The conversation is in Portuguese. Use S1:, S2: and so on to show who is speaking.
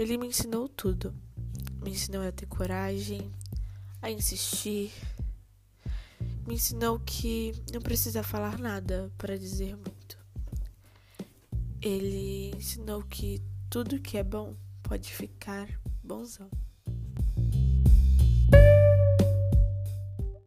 S1: Ele me ensinou tudo. Me ensinou a ter coragem, a insistir. Me ensinou que não precisa falar nada para dizer muito. Ele ensinou que tudo que é bom pode ficar bonzão.